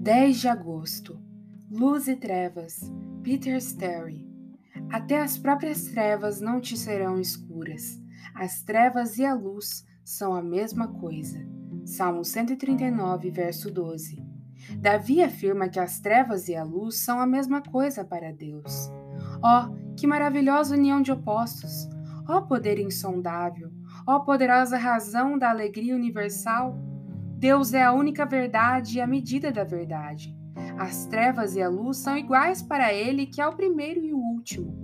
10 de agosto. Luz e trevas. Peter Sterry. Até as próprias trevas não te serão escuras. As trevas e a luz são a mesma coisa. Salmo 139, verso 12. Davi afirma que as trevas e a luz são a mesma coisa para Deus. Oh, que maravilhosa união de opostos! Ó oh, poder insondável! Ó oh, poderosa razão da alegria universal! Deus é a única verdade e a medida da verdade. As trevas e a luz são iguais para ele, que é o primeiro e o último.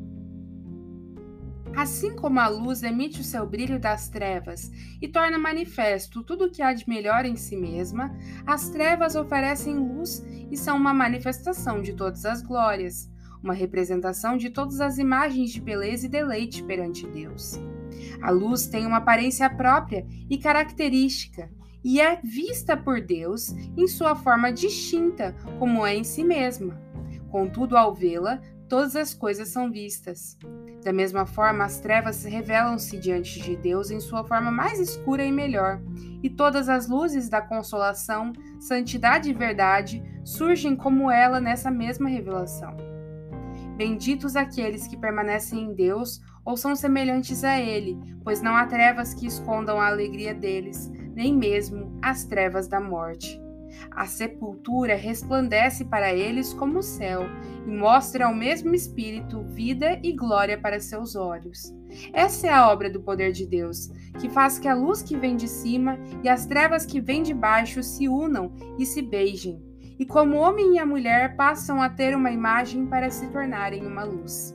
Assim como a luz emite o seu brilho das trevas e torna manifesto tudo o que há de melhor em si mesma, as trevas oferecem luz e são uma manifestação de todas as glórias, uma representação de todas as imagens de beleza e deleite perante Deus. A luz tem uma aparência própria e característica, e é vista por Deus em sua forma distinta, como é em si mesma. Contudo, ao vê-la, todas as coisas são vistas. Da mesma forma, as trevas revelam-se diante de Deus em sua forma mais escura e melhor, e todas as luzes da consolação, santidade e verdade surgem como ela nessa mesma revelação. Benditos aqueles que permanecem em Deus ou são semelhantes a Ele, pois não há trevas que escondam a alegria deles, nem mesmo as trevas da morte. A sepultura resplandece para eles como o céu e mostra ao mesmo Espírito vida e glória para seus olhos. Essa é a obra do poder de Deus, que faz que a luz que vem de cima e as trevas que vêm de baixo se unam e se beijem, e como homem e a mulher passam a ter uma imagem para se tornarem uma luz.